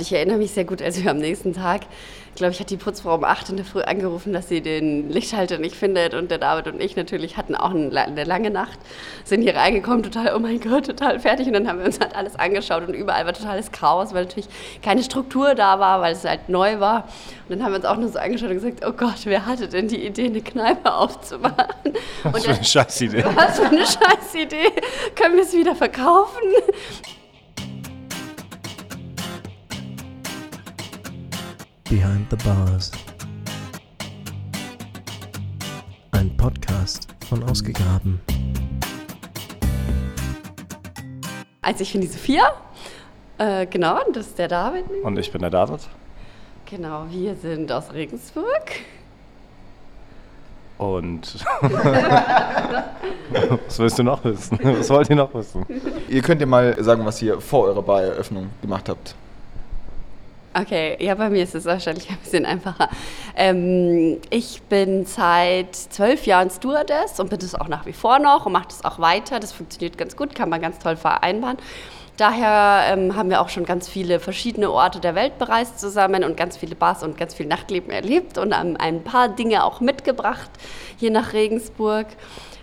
Ich erinnere mich sehr gut, als wir am nächsten Tag, glaube ich, hat die Putzfrau um 8 in der Früh angerufen, dass sie den Lichthalter nicht findet. Und der David und ich natürlich hatten auch eine lange Nacht, sind hier reingekommen, total, oh mein Gott, total fertig. Und dann haben wir uns halt alles angeschaut und überall war totales Chaos, weil natürlich keine Struktur da war, weil es halt neu war. Und dann haben wir uns auch nur so angeschaut und gesagt, oh Gott, wer hatte denn die Idee, eine Kneipe aufzumachen? Was für eine Scheißidee. Was für eine Scheißidee. Können wir es wieder verkaufen? Behind the Bars. Ein Podcast von Ausgegraben. Also ich bin die Sophia. Äh, genau, und das ist der David. Und ich bin der David. Genau, wir sind aus Regensburg. Und was willst du noch wissen? Was wollt ihr noch wissen? Ihr könnt ja mal sagen, was ihr vor eurer Bareröffnung gemacht habt. Okay, ja, bei mir ist es wahrscheinlich ein bisschen einfacher. Ähm, ich bin seit zwölf Jahren Stewardess und bin das auch nach wie vor noch und mache das auch weiter. Das funktioniert ganz gut, kann man ganz toll vereinbaren. Daher ähm, haben wir auch schon ganz viele verschiedene Orte der Welt bereist zusammen und ganz viele Bars und ganz viel Nachtleben erlebt und ähm, ein paar Dinge auch mitgebracht hier nach Regensburg.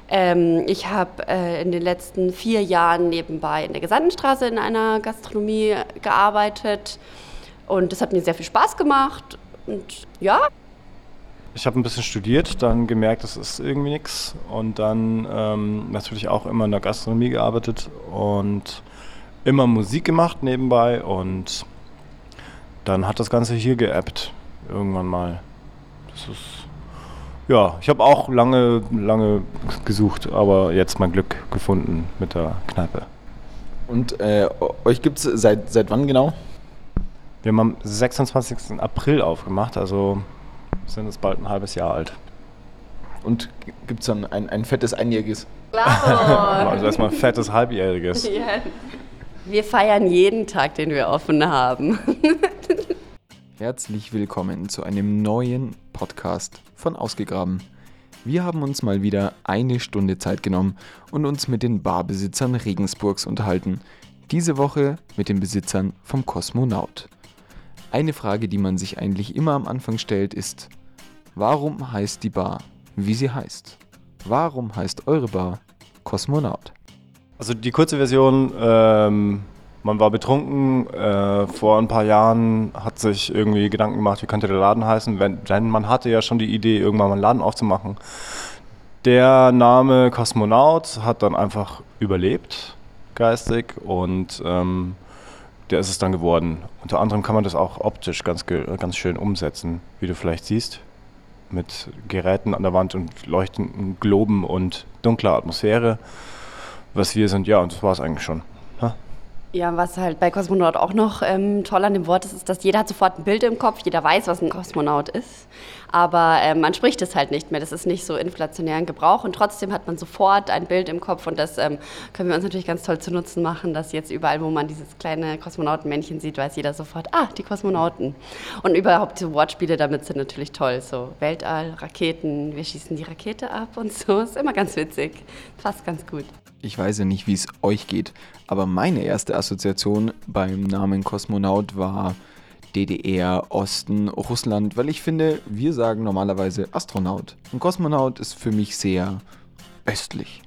Ähm, ich habe äh, in den letzten vier Jahren nebenbei in der Gesandtenstraße in einer Gastronomie gearbeitet und das hat mir sehr viel Spaß gemacht. Und ja. Ich habe ein bisschen studiert, dann gemerkt, das ist irgendwie nichts. Und dann ähm, natürlich auch immer in der Gastronomie gearbeitet und immer Musik gemacht nebenbei. Und dann hat das Ganze hier geappt. Irgendwann mal. Das ist. Ja, ich habe auch lange, lange gesucht, aber jetzt mein Glück gefunden mit der Kneipe. Und äh, euch gibt es seit, seit wann genau? Wir haben am 26. April aufgemacht, also sind es bald ein halbes Jahr alt. Und gibt es dann ein, ein fettes Einjähriges? Klar. also erstmal ein fettes Halbjähriges. Ja. Wir feiern jeden Tag, den wir offen haben. Herzlich willkommen zu einem neuen Podcast von Ausgegraben. Wir haben uns mal wieder eine Stunde Zeit genommen und uns mit den Barbesitzern Regensburgs unterhalten. Diese Woche mit den Besitzern vom Kosmonaut. Eine Frage, die man sich eigentlich immer am Anfang stellt, ist, warum heißt die Bar, wie sie heißt? Warum heißt eure Bar Kosmonaut? Also die kurze Version, ähm, man war betrunken, äh, vor ein paar Jahren hat sich irgendwie Gedanken gemacht, wie könnte der Laden heißen, wenn, denn man hatte ja schon die Idee, irgendwann mal einen Laden aufzumachen. Der Name Kosmonaut hat dann einfach überlebt, geistig, und ähm, der ist es dann geworden. Unter anderem kann man das auch optisch ganz, ganz schön umsetzen, wie du vielleicht siehst. Mit Geräten an der Wand und leuchtenden Globen und dunkler Atmosphäre. Was wir sind, ja, und das war es eigentlich schon. Ja, was halt bei Kosmonaut auch noch ähm, toll an dem Wort ist, ist, dass jeder hat sofort ein Bild im Kopf, jeder weiß, was ein Kosmonaut ist. Aber ähm, man spricht es halt nicht mehr. Das ist nicht so inflationären Gebrauch und trotzdem hat man sofort ein Bild im Kopf und das ähm, können wir uns natürlich ganz toll zu Nutzen machen, dass jetzt überall, wo man dieses kleine Kosmonautenmännchen sieht, weiß jeder sofort, ah, die Kosmonauten. Und überhaupt die Wortspiele damit sind natürlich toll. So Weltall, Raketen, wir schießen die Rakete ab und so. Ist immer ganz witzig. Passt ganz gut. Ich weiß ja nicht, wie es euch geht, aber meine erste Assoziation beim Namen Kosmonaut war DDR, Osten, Russland, weil ich finde, wir sagen normalerweise Astronaut. Und Kosmonaut ist für mich sehr östlich.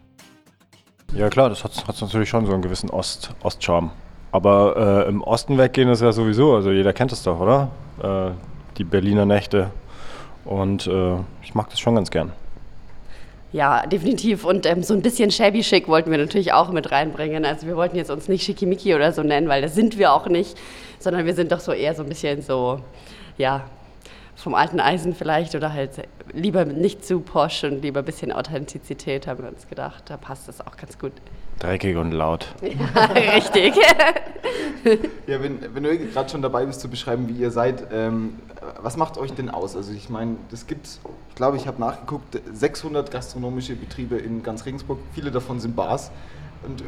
Ja klar, das hat, hat natürlich schon so einen gewissen Ost, Ostcharme. Aber äh, im Osten weggehen ist ja sowieso, also jeder kennt es doch, oder? Äh, die Berliner Nächte. Und äh, ich mag das schon ganz gern. Ja, definitiv. Und ähm, so ein bisschen shabby chic wollten wir natürlich auch mit reinbringen. Also wir wollten jetzt uns nicht schickimicki oder so nennen, weil das sind wir auch nicht, sondern wir sind doch so eher so ein bisschen so, ja, vom alten Eisen vielleicht oder halt lieber nicht zu posch und lieber ein bisschen Authentizität, haben wir uns gedacht. Da passt das auch ganz gut. Dreckig und laut. Ja, richtig. ja, wenn, wenn du gerade schon dabei bist zu beschreiben, wie ihr seid, ähm, was macht euch denn aus? Also ich meine, das gibt, ich glaube, ich habe nachgeguckt, 600 gastronomische Betriebe in ganz Regensburg. Viele davon sind Bars. Und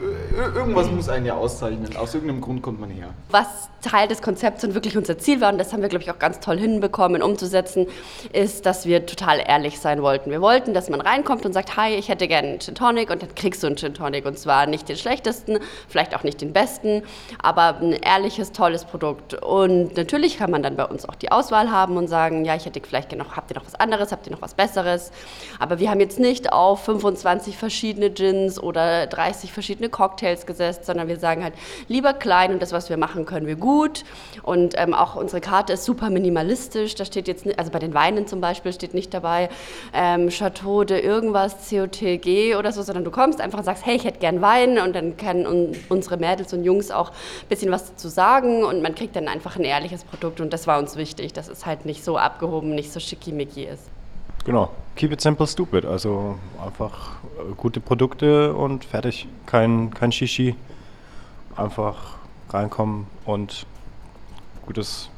irgendwas muss einen ja auszeichnen. Aus irgendeinem Grund kommt man her. Was Teil des Konzepts und wirklich unser Ziel war, und das haben wir, glaube ich, auch ganz toll hinbekommen, umzusetzen, ist, dass wir total ehrlich sein wollten. Wir wollten, dass man reinkommt und sagt, hi, ich hätte gerne einen Gin Tonic und dann kriegst du einen Gin Tonic. Und zwar nicht den schlechtesten, vielleicht auch nicht den besten, aber ein ehrliches, tolles Produkt. Und natürlich kann man dann bei uns auch die Auswahl haben und sagen, ja, ich hätte vielleicht noch, habt ihr noch was anderes, habt ihr noch was Besseres? Aber wir haben jetzt nicht auf 25 verschiedene Gins oder 30 verschiedene verschiedene Cocktails gesetzt, sondern wir sagen halt lieber klein und das, was wir machen, können wir gut. Und ähm, auch unsere Karte ist super minimalistisch. Da steht jetzt, also bei den Weinen zum Beispiel steht nicht dabei ähm, Chateau de irgendwas, COTG oder so, sondern du kommst einfach und sagst, hey, ich hätte gern Wein und dann können unsere Mädels und Jungs auch ein bisschen was dazu sagen und man kriegt dann einfach ein ehrliches Produkt und das war uns wichtig, dass es halt nicht so abgehoben, nicht so schickimicki ist. Genau. Keep it simple, stupid. Also einfach äh, gute Produkte und fertig. Kein, kein Shishi. Einfach reinkommen und gutes,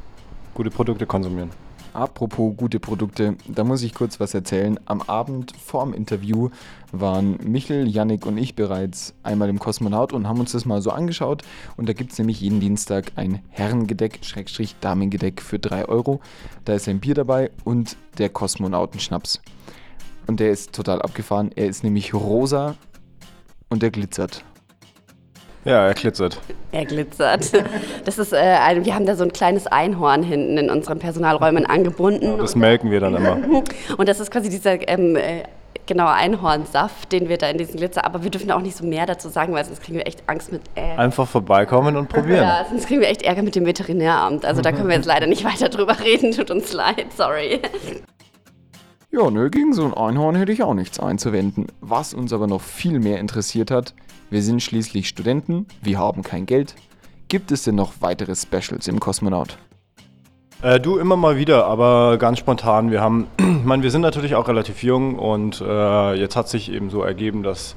gute Produkte konsumieren. Apropos gute Produkte, da muss ich kurz was erzählen. Am Abend vorm Interview waren Michel, Yannick und ich bereits einmal im Kosmonaut und haben uns das mal so angeschaut. Und da gibt es nämlich jeden Dienstag ein Herrengedeck, Schrägstrich Damengedeck für 3 Euro. Da ist ein Bier dabei und der Kosmonautenschnaps. Und der ist total abgefahren. Er ist nämlich rosa und er glitzert. Ja, er glitzert. Er glitzert. Das ist, äh, ein, wir haben da so ein kleines Einhorn hinten in unseren Personalräumen angebunden. Ja, das melken wir dann immer. Und das ist quasi dieser ähm, äh, genau Einhornsaft, den wir da in diesen Glitzer. Aber wir dürfen auch nicht so mehr dazu sagen, weil sonst kriegen wir echt Angst mit. Äh, Einfach vorbeikommen und probieren. Ja, sonst kriegen wir echt Ärger mit dem Veterinäramt. Also da können wir jetzt leider nicht weiter drüber reden. Tut uns leid, sorry. Ja, nö, gegen so ein Einhorn hätte ich auch nichts einzuwenden. Was uns aber noch viel mehr interessiert hat, wir sind schließlich Studenten, wir haben kein Geld. Gibt es denn noch weitere Specials im Kosmonaut? Äh, du immer mal wieder, aber ganz spontan. Wir haben, meine, wir sind natürlich auch relativ jung und äh, jetzt hat sich eben so ergeben, dass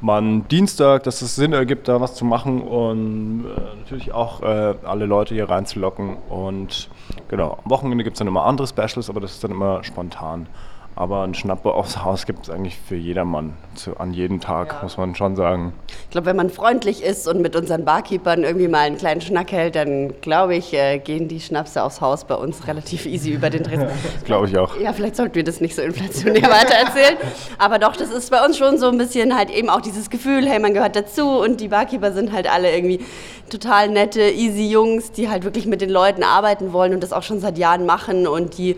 man Dienstag, dass es Sinn ergibt, da was zu machen und äh, natürlich auch äh, alle Leute hier reinzulocken. Und genau, am Wochenende gibt es dann immer andere Specials, aber das ist dann immer spontan. Aber ein Schnappe aufs Haus gibt es eigentlich für jedermann, zu, an jedem Tag, ja. muss man schon sagen. Ich glaube, wenn man freundlich ist und mit unseren Barkeepern irgendwie mal einen kleinen Schnack hält, dann glaube ich, äh, gehen die Schnapse aufs Haus bei uns relativ easy über den Dresden. glaube ich auch. Ja, vielleicht sollten wir das nicht so inflationär weitererzählen. Aber doch, das ist bei uns schon so ein bisschen halt eben auch dieses Gefühl, hey, man gehört dazu und die Barkeeper sind halt alle irgendwie total nette, easy Jungs, die halt wirklich mit den Leuten arbeiten wollen und das auch schon seit Jahren machen und die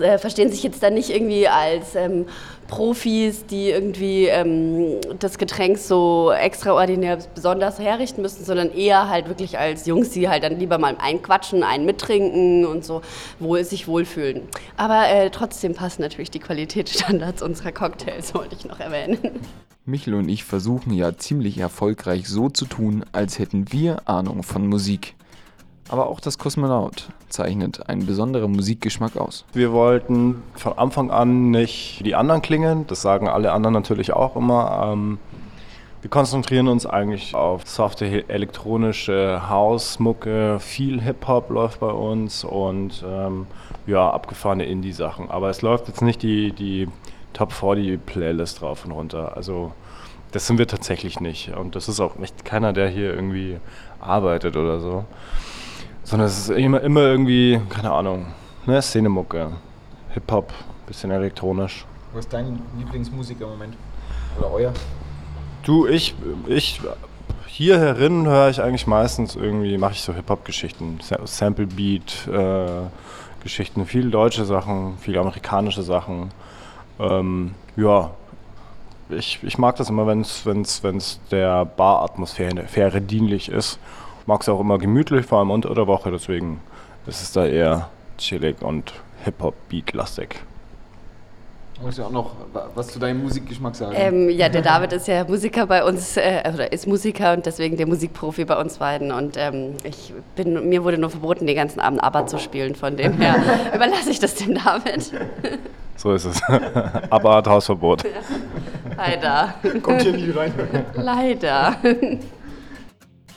äh, verstehen sich jetzt dann nicht irgendwie als ähm, Profis, die irgendwie ähm, das Getränk so extraordinär besonders herrichten müssen, sondern eher halt wirklich als Jungs, die halt dann lieber mal einen quatschen, einen mittrinken und so wohl, sich wohlfühlen. Aber äh, trotzdem passen natürlich die Qualitätsstandards unserer Cocktails, wollte ich noch erwähnen. Michel und ich versuchen ja ziemlich erfolgreich so zu tun, als hätten wir Ahnung von Musik. Aber auch das Kosmonaut zeichnet einen besonderen Musikgeschmack aus. Wir wollten von Anfang an nicht die anderen klingen, das sagen alle anderen natürlich auch immer. Ähm, wir konzentrieren uns eigentlich auf softe elektronische House-Mucke, viel Hip-Hop läuft bei uns und ähm, ja, abgefahrene Indie-Sachen. Aber es läuft jetzt nicht die, die Top 40 Playlist drauf und runter. Also das sind wir tatsächlich nicht. Und das ist auch echt keiner, der hier irgendwie arbeitet oder so. Sondern es ist immer, immer irgendwie, keine Ahnung, ne, Szenemucke, Hip-Hop, bisschen elektronisch. Was ist dein Lieblingsmusiker im Moment? Oder euer? Du, ich, ich, hier herin höre ich eigentlich meistens irgendwie, mache ich so Hip-Hop-Geschichten, Sample-Beat-Geschichten, äh, viel deutsche Sachen, viel amerikanische Sachen. Ähm, ja, ich, ich mag das immer, wenn es der Bar-Atmosphäre dienlich ist mag es auch immer gemütlich, vor allem unter der Woche, deswegen ist es da eher chillig und Hip-Hop-Beat-lastig. Muss ja auch noch was zu deinem Musikgeschmack sagen. Ähm, ja, der David ist ja Musiker bei uns, äh, oder ist Musiker und deswegen der Musikprofi bei uns beiden. Und ähm, ich bin, mir wurde nur verboten, den ganzen Abend ABBA zu spielen. Von dem her überlasse ich das dem David. So ist es. ABBA hat Hausverbot. Ja. Leider. Kommt hier nie rein. Leider.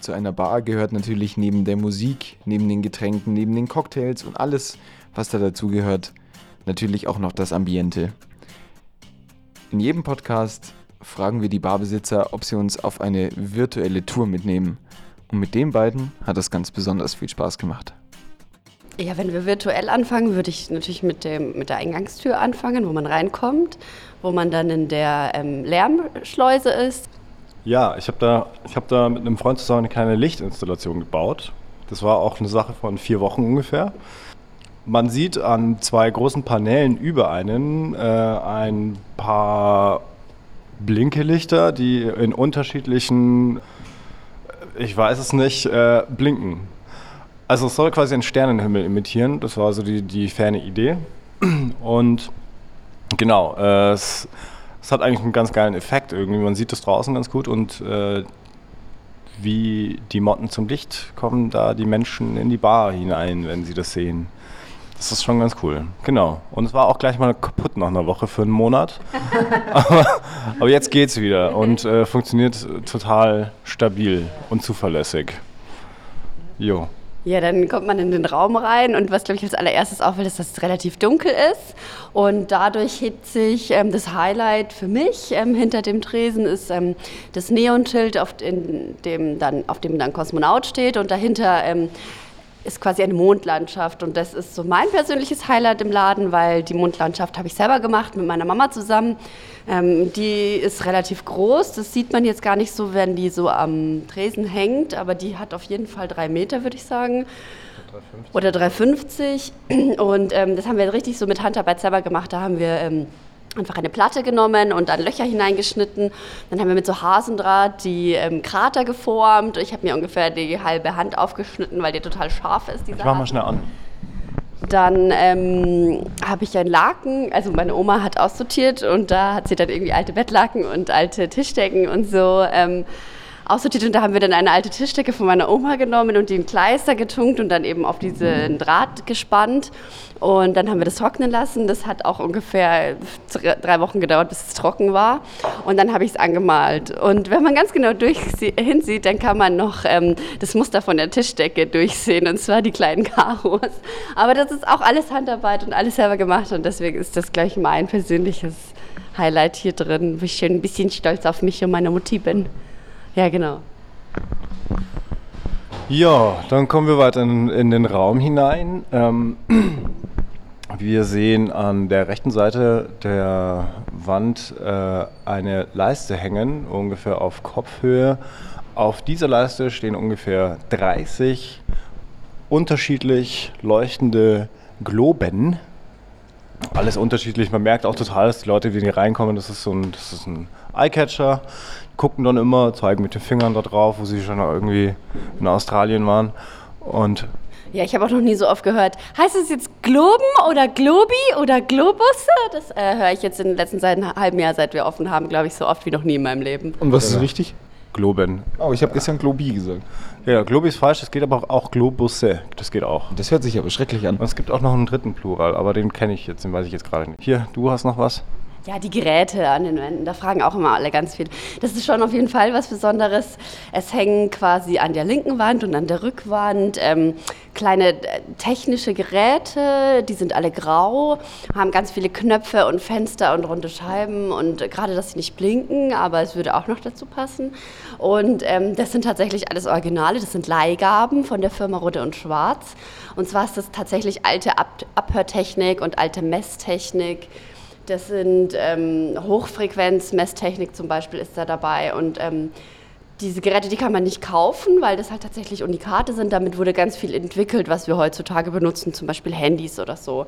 Zu einer Bar gehört natürlich neben der Musik, neben den Getränken, neben den Cocktails und alles, was da dazugehört, natürlich auch noch das Ambiente. In jedem Podcast fragen wir die Barbesitzer, ob sie uns auf eine virtuelle Tour mitnehmen. Und mit den beiden hat es ganz besonders viel Spaß gemacht. Ja, wenn wir virtuell anfangen, würde ich natürlich mit, dem, mit der Eingangstür anfangen, wo man reinkommt, wo man dann in der ähm, Lärmschleuse ist. Ja, ich habe da, hab da mit einem Freund zusammen eine kleine Lichtinstallation gebaut. Das war auch eine Sache von vier Wochen ungefähr. Man sieht an zwei großen Paneelen über einen äh, ein paar Blinkelichter, die in unterschiedlichen, ich weiß es nicht, äh, blinken. Also es soll quasi einen Sternenhimmel imitieren. Das war so die, die ferne Idee. Und genau, äh, es, es, hat eigentlich einen ganz geilen Effekt irgendwie. Man sieht das draußen ganz gut und äh, wie die Motten zum Licht kommen da die Menschen in die Bar hinein, wenn sie das sehen. Das ist schon ganz cool. Genau. Und es war auch gleich mal kaputt nach einer Woche für einen Monat. aber, aber, jetzt geht's wieder und äh, funktioniert total stabil und zuverlässig. Jo. Ja, dann kommt man in den Raum rein und was, glaube ich, als allererstes auffällt, ist, dass es relativ dunkel ist. Und dadurch hebt sich ähm, das Highlight für mich ähm, hinter dem Tresen ist ähm, das Neonschild, auf dem, dann, auf dem dann Kosmonaut steht und dahinter ähm, ist quasi eine Mondlandschaft und das ist so mein persönliches Highlight im Laden, weil die Mondlandschaft habe ich selber gemacht mit meiner Mama zusammen. Ähm, die ist relativ groß, das sieht man jetzt gar nicht so, wenn die so am Tresen hängt, aber die hat auf jeden Fall drei Meter, würde ich sagen. 350. Oder 350 und ähm, das haben wir richtig so mit Handarbeit selber gemacht. Da haben wir ähm, einfach eine Platte genommen und dann Löcher hineingeschnitten. Dann haben wir mit so Hasendraht die ähm, Krater geformt. Ich habe mir ungefähr die halbe Hand aufgeschnitten, weil die total scharf ist. ich mach mal schnell an. Dann ähm, habe ich ein Laken, also meine Oma hat aussortiert und da hat sie dann irgendwie alte Bettlaken und alte Tischdecken und so ähm, aussortiert und da haben wir dann eine alte Tischdecke von meiner Oma genommen und die in Kleister getunkt und dann eben auf diesen Draht gespannt. Und dann haben wir das trocknen lassen. Das hat auch ungefähr drei Wochen gedauert, bis es trocken war. Und dann habe ich es angemalt. Und wenn man ganz genau hinsieht, dann kann man noch ähm, das Muster von der Tischdecke durchsehen, und zwar die kleinen Karos. Aber das ist auch alles Handarbeit und alles selber gemacht. Und deswegen ist das gleich mein persönliches Highlight hier drin, wo ich ein bisschen stolz auf mich und meine Mutti bin. Ja, genau. Ja, dann kommen wir weiter in, in den Raum hinein. Ähm, wir sehen an der rechten Seite der Wand äh, eine Leiste hängen, ungefähr auf Kopfhöhe. Auf dieser Leiste stehen ungefähr 30 unterschiedlich leuchtende Globen. Alles unterschiedlich. Man merkt auch total, dass die Leute, die hier reinkommen, das ist so ein, das ist ein Eyecatcher gucken dann immer, zeigen mit den Fingern da drauf, wo sie schon irgendwie in Australien waren. Und ja, ich habe auch noch nie so oft gehört. Heißt es jetzt Globen oder Globi oder Globusse? Das äh, höre ich jetzt in den letzten seit einem halben Jahr, seit wir offen haben, glaube ich, so oft wie noch nie in meinem Leben. Und was ist richtig? Globen. Oh, ich habe gestern Globi gesagt. Ja, Globi ist falsch, es geht aber auch Globusse. Das geht auch. Das hört sich aber schrecklich an. Und es gibt auch noch einen dritten Plural, aber den kenne ich jetzt, den weiß ich jetzt gerade nicht. Hier, du hast noch was? Ja, die Geräte an den Wänden, da fragen auch immer alle ganz viel. Das ist schon auf jeden Fall was Besonderes. Es hängen quasi an der linken Wand und an der Rückwand ähm, kleine äh, technische Geräte, die sind alle grau, haben ganz viele Knöpfe und Fenster und runde Scheiben und gerade, dass sie nicht blinken, aber es würde auch noch dazu passen. Und ähm, das sind tatsächlich alles Originale, das sind Leihgaben von der Firma Rode und Schwarz. Und zwar ist das tatsächlich alte Ab Abhörtechnik und alte Messtechnik das sind ähm, Hochfrequenz-Messtechnik zum Beispiel ist da dabei und ähm, diese Geräte, die kann man nicht kaufen, weil das halt tatsächlich Unikate sind. Damit wurde ganz viel entwickelt, was wir heutzutage benutzen, zum Beispiel Handys oder so.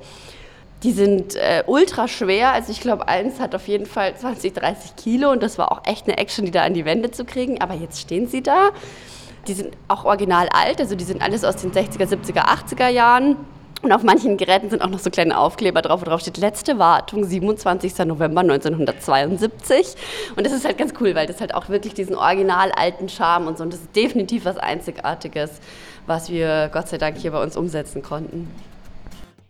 Die sind äh, ultra schwer. Also ich glaube, eins hat auf jeden Fall 20, 30 Kilo und das war auch echt eine Action, die da an die Wände zu kriegen. Aber jetzt stehen sie da. Die sind auch original alt, also die sind alles aus den 60er, 70er, 80er Jahren. Und auf manchen Geräten sind auch noch so kleine Aufkleber drauf, wo drauf steht, letzte Wartung, 27. November 1972. Und das ist halt ganz cool, weil das halt auch wirklich diesen original alten Charme und so. Und das ist definitiv was Einzigartiges, was wir Gott sei Dank hier bei uns umsetzen konnten.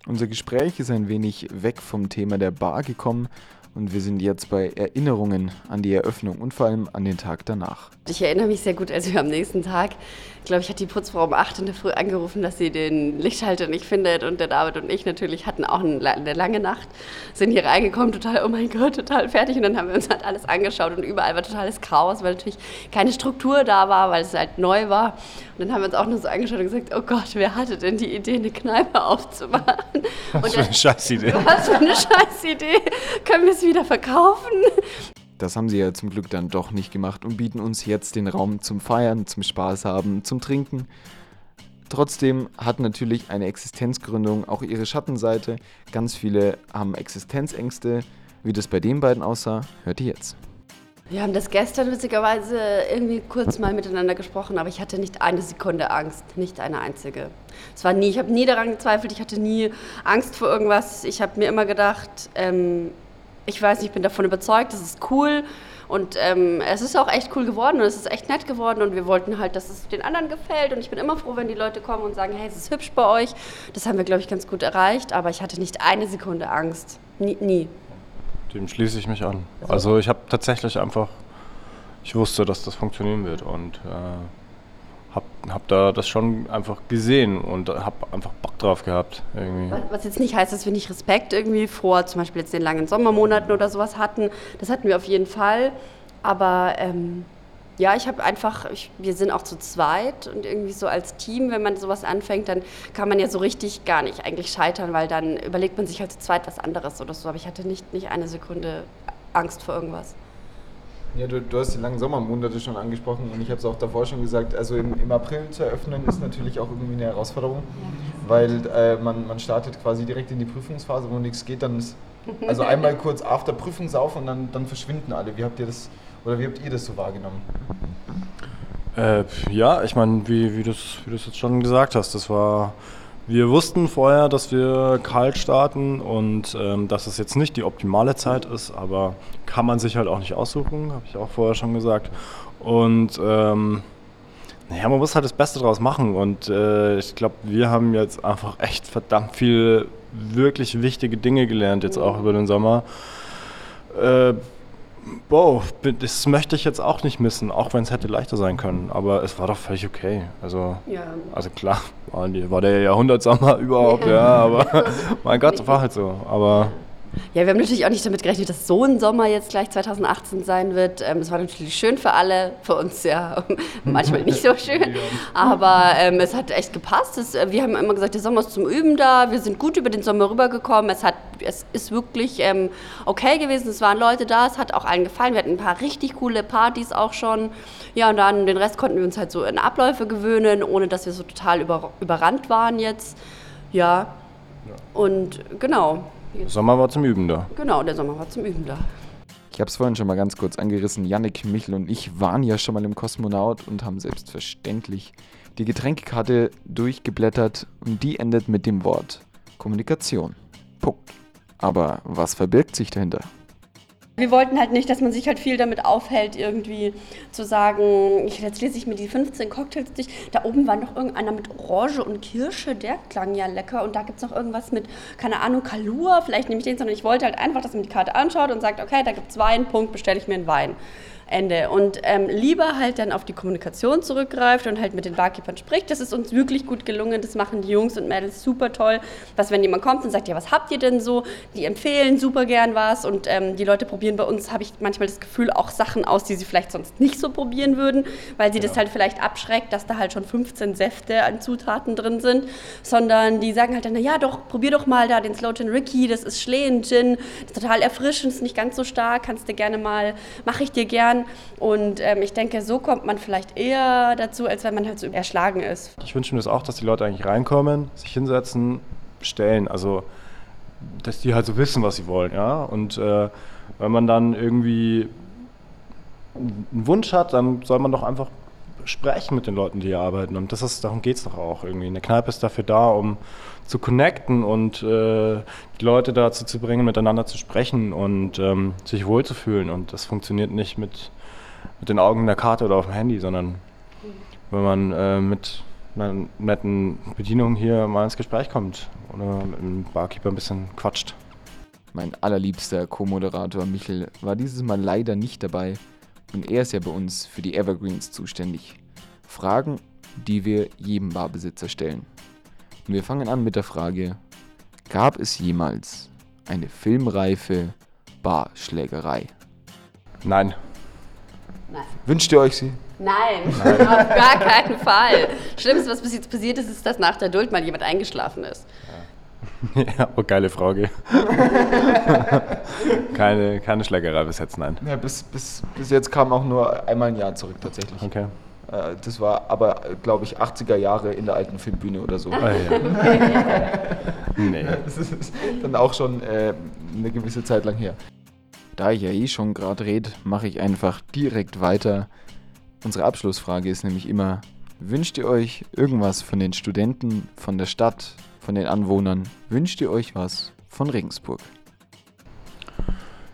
Unser Gespräch ist ein wenig weg vom Thema der Bar gekommen und wir sind jetzt bei Erinnerungen an die Eröffnung und vor allem an den Tag danach. Ich erinnere mich sehr gut, als wir am nächsten Tag, glaube ich, hat die Putzfrau um 8 in der Früh angerufen, dass sie den Lichtschalter nicht findet. Und der David und ich natürlich hatten auch eine lange Nacht, sind hier reingekommen, total, oh mein Gott, total fertig. Und dann haben wir uns halt alles angeschaut und überall war totales Chaos, weil natürlich keine Struktur da war, weil es halt neu war. Und dann haben wir uns auch nur so angeschaut und gesagt, oh Gott, wer hatte denn die Idee, eine Kneipe aufzumachen? Was für eine Scheißidee. Was für eine Scheißidee. Können wir es wieder verkaufen? Das haben sie ja zum Glück dann doch nicht gemacht und bieten uns jetzt den Raum zum Feiern, zum Spaß haben, zum Trinken. Trotzdem hat natürlich eine Existenzgründung auch ihre Schattenseite. Ganz viele haben Existenzängste. Wie das bei den beiden aussah, hört ihr jetzt. Wir haben das gestern witzigerweise irgendwie kurz mal miteinander gesprochen, aber ich hatte nicht eine Sekunde Angst, nicht eine einzige. Es war nie, ich habe nie daran gezweifelt, ich hatte nie Angst vor irgendwas. Ich habe mir immer gedacht, ähm, ich weiß nicht, ich bin davon überzeugt, das ist cool. Und ähm, es ist auch echt cool geworden und es ist echt nett geworden und wir wollten halt, dass es den anderen gefällt und ich bin immer froh, wenn die Leute kommen und sagen, hey, es ist hübsch bei euch. Das haben wir, glaube ich, ganz gut erreicht, aber ich hatte nicht eine Sekunde Angst. Nie. nie. Dem schließe ich mich an. Also ich habe tatsächlich einfach, ich wusste, dass das funktionieren wird und äh, habe hab da das schon einfach gesehen und habe einfach Bock drauf gehabt. Irgendwie. Was jetzt nicht heißt, dass wir nicht Respekt irgendwie vor zum Beispiel jetzt den langen Sommermonaten oder sowas hatten. Das hatten wir auf jeden Fall. Aber ähm, ja, ich habe einfach, ich, wir sind auch zu zweit und irgendwie so als Team, wenn man sowas anfängt, dann kann man ja so richtig gar nicht eigentlich scheitern, weil dann überlegt man sich halt zu zweit was anderes oder so. Aber ich hatte nicht, nicht eine Sekunde Angst vor irgendwas. Ja, du, du, hast die langen Sommermonate schon angesprochen und ich habe es auch davor schon gesagt, also im, im, April zu eröffnen ist natürlich auch irgendwie eine Herausforderung, weil äh, man, man startet quasi direkt in die Prüfungsphase, wo nichts geht, dann ist also einmal kurz after Prüfungsauf und dann, dann verschwinden alle. Wie habt ihr das oder wie habt ihr das so wahrgenommen? Äh, ja, ich meine, wie, wie du es wie jetzt schon gesagt hast, das war wir wussten vorher, dass wir kalt starten und ähm, dass es jetzt nicht die optimale Zeit ist, aber kann man sich halt auch nicht aussuchen, habe ich auch vorher schon gesagt. Und ähm, naja, man muss halt das Beste draus machen und äh, ich glaube, wir haben jetzt einfach echt verdammt viel wirklich wichtige Dinge gelernt, jetzt auch über den Sommer. Äh, Boah, das möchte ich jetzt auch nicht missen, auch wenn es hätte leichter sein können. Aber es war doch völlig okay. Also, ja. also klar, war, war der Jahrhundertsommer überhaupt, ja, aber mein Gott, war halt so. Aber ja, wir haben natürlich auch nicht damit gerechnet, dass so ein Sommer jetzt gleich 2018 sein wird. Ähm, es war natürlich schön für alle, für uns ja manchmal nicht so schön, aber ähm, es hat echt gepasst. Es, äh, wir haben immer gesagt, der Sommer ist zum Üben da. Wir sind gut über den Sommer rübergekommen. Es, hat, es ist wirklich ähm, okay gewesen. Es waren Leute da, es hat auch allen gefallen. Wir hatten ein paar richtig coole Partys auch schon. Ja, und dann den Rest konnten wir uns halt so in Abläufe gewöhnen, ohne dass wir so total über, überrannt waren jetzt. Ja, und genau. Der Sommer war zum Üben da. Genau, der Sommer war zum Üben da. Ich habe es vorhin schon mal ganz kurz angerissen. Yannick, Michel und ich waren ja schon mal im Kosmonaut und haben selbstverständlich die Getränkekarte durchgeblättert und die endet mit dem Wort Kommunikation. Punkt. Aber was verbirgt sich dahinter? Wir wollten halt nicht, dass man sich halt viel damit aufhält, irgendwie zu sagen, jetzt lese ich mir die 15 Cocktails durch. Da oben war noch irgendeiner mit Orange und Kirsche, der klang ja lecker. Und da gibt es noch irgendwas mit, keine Ahnung, Kalua, vielleicht nehme ich den, sondern ich wollte halt einfach, dass man die Karte anschaut und sagt, okay, da gibt es Wein, Punkt, bestelle ich mir einen Wein. Ende. Und ähm, lieber halt dann auf die Kommunikation zurückgreift und halt mit den Barkeepern spricht. Das ist uns wirklich gut gelungen. Das machen die Jungs und Mädels super toll. Was, wenn jemand kommt und sagt, ja, was habt ihr denn so? Die empfehlen super gern was und ähm, die Leute probieren bei uns, habe ich manchmal das Gefühl, auch Sachen aus, die sie vielleicht sonst nicht so probieren würden, weil sie ja. das halt vielleicht abschreckt, dass da halt schon 15 Säfte an Zutaten drin sind, sondern die sagen halt dann, na ja, doch, probier doch mal da den Slow Gin Ricky, das ist Schlehen Gin, das ist total erfrischend, ist nicht ganz so stark, kannst du gerne mal, mache ich dir gern. Und ähm, ich denke, so kommt man vielleicht eher dazu, als wenn man halt so erschlagen ist. Ich wünsche mir das auch, dass die Leute eigentlich reinkommen, sich hinsetzen, stellen. Also, dass die halt so wissen, was sie wollen. Ja? Und äh, wenn man dann irgendwie einen Wunsch hat, dann soll man doch einfach sprechen mit den Leuten, die hier arbeiten. Und das ist, darum geht es doch auch irgendwie. Eine Kneipe ist dafür da, um zu connecten und äh, die Leute dazu zu bringen, miteinander zu sprechen und ähm, sich wohlzufühlen. Und das funktioniert nicht mit, mit den Augen in der Karte oder auf dem Handy, sondern wenn man äh, mit einer netten Bedienung hier mal ins Gespräch kommt oder mit dem Barkeeper ein bisschen quatscht. Mein allerliebster Co-Moderator Michel war dieses Mal leider nicht dabei und er ist ja bei uns für die Evergreens zuständig. Fragen, die wir jedem Barbesitzer stellen. Und wir fangen an mit der Frage, gab es jemals eine filmreife Barschlägerei? Nein. Nein. Wünscht ihr euch sie? Nein, auf gar keinen Fall. Schlimmste, was bis jetzt passiert ist, ist, dass nach der Duld mal jemand eingeschlafen ist. ja, oh, geile Frage. keine, keine Schlägerei bis jetzt, nein. Ja, bis, bis, bis jetzt kam auch nur einmal ein Jahr zurück tatsächlich. Okay. Äh, Das war aber, glaube ich, 80er Jahre in der alten Filmbühne oder so. Oh, ja. nee. Das ist dann auch schon äh, eine gewisse Zeit lang her. Da ich ja eh schon gerade rede, mache ich einfach direkt weiter. Unsere Abschlussfrage ist nämlich immer, wünscht ihr euch irgendwas von den Studenten, von der Stadt, von den Anwohnern? Wünscht ihr euch was von Regensburg?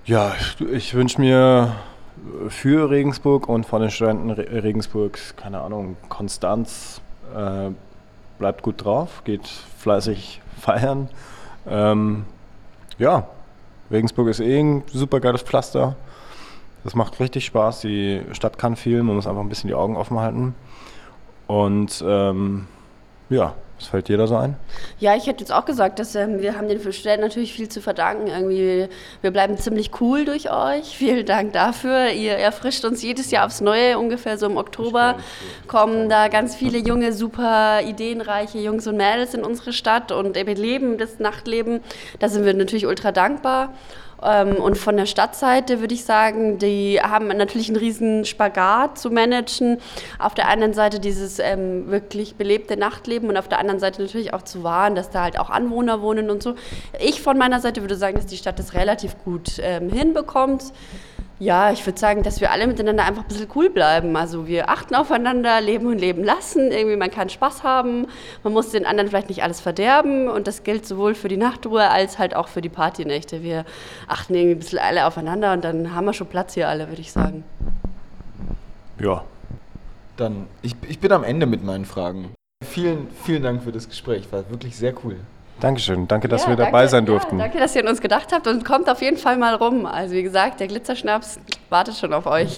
Ja, ich, wünsche mir für Regensburg und von den Studenten Re Regensburgs, keine Ahnung, Konstanz, äh, bleibt gut drauf, geht fleißig feiern. Ähm, ja, Regensburg ist eh ein super geiles Pflaster. Das macht richtig Spaß. Die Stadt kann viel, man muss einfach ein bisschen die Augen offen halten. Und ähm, ja, das fällt jeder so ein. Ja, ich hätte jetzt auch gesagt, dass ähm, wir haben den Studenten natürlich viel zu verdanken. Irgendwie, wir bleiben ziemlich cool durch euch. Vielen Dank dafür. Ihr erfrischt uns jedes Jahr aufs Neue. Ungefähr so im Oktober kommen da ganz viele junge, super ideenreiche Jungs und Mädels in unsere Stadt und eben leben das Nachtleben. Da sind wir natürlich ultra dankbar. Ähm, und von der Stadtseite würde ich sagen, die haben natürlich einen riesen Spagat zu managen. Auf der einen Seite dieses ähm, wirklich belebte Nachtleben und auf der anderen Seite natürlich auch zu wahren, dass da halt auch Anwohner wohnen und so. Ich von meiner Seite würde sagen, dass die Stadt das relativ gut ähm, hinbekommt. Ja, ich würde sagen, dass wir alle miteinander einfach ein bisschen cool bleiben. Also wir achten aufeinander, leben und leben lassen. Irgendwie, man kann Spaß haben. Man muss den anderen vielleicht nicht alles verderben. Und das gilt sowohl für die Nachtruhe als halt auch für die Partynächte. Wir achten irgendwie ein bisschen alle aufeinander und dann haben wir schon Platz hier alle, würde ich sagen. Ja, Dann, ich, ich bin am Ende mit meinen Fragen. Vielen, vielen Dank für das Gespräch. War wirklich sehr cool. Dankeschön. Danke, dass Ja, wir dabei danke, sein durften. Ja, danke, dass ihr an uns gedacht habt und kommt auf jeden Fall mal rum. Also wie gesagt, der Glitterschnaps wartet schon auf euch.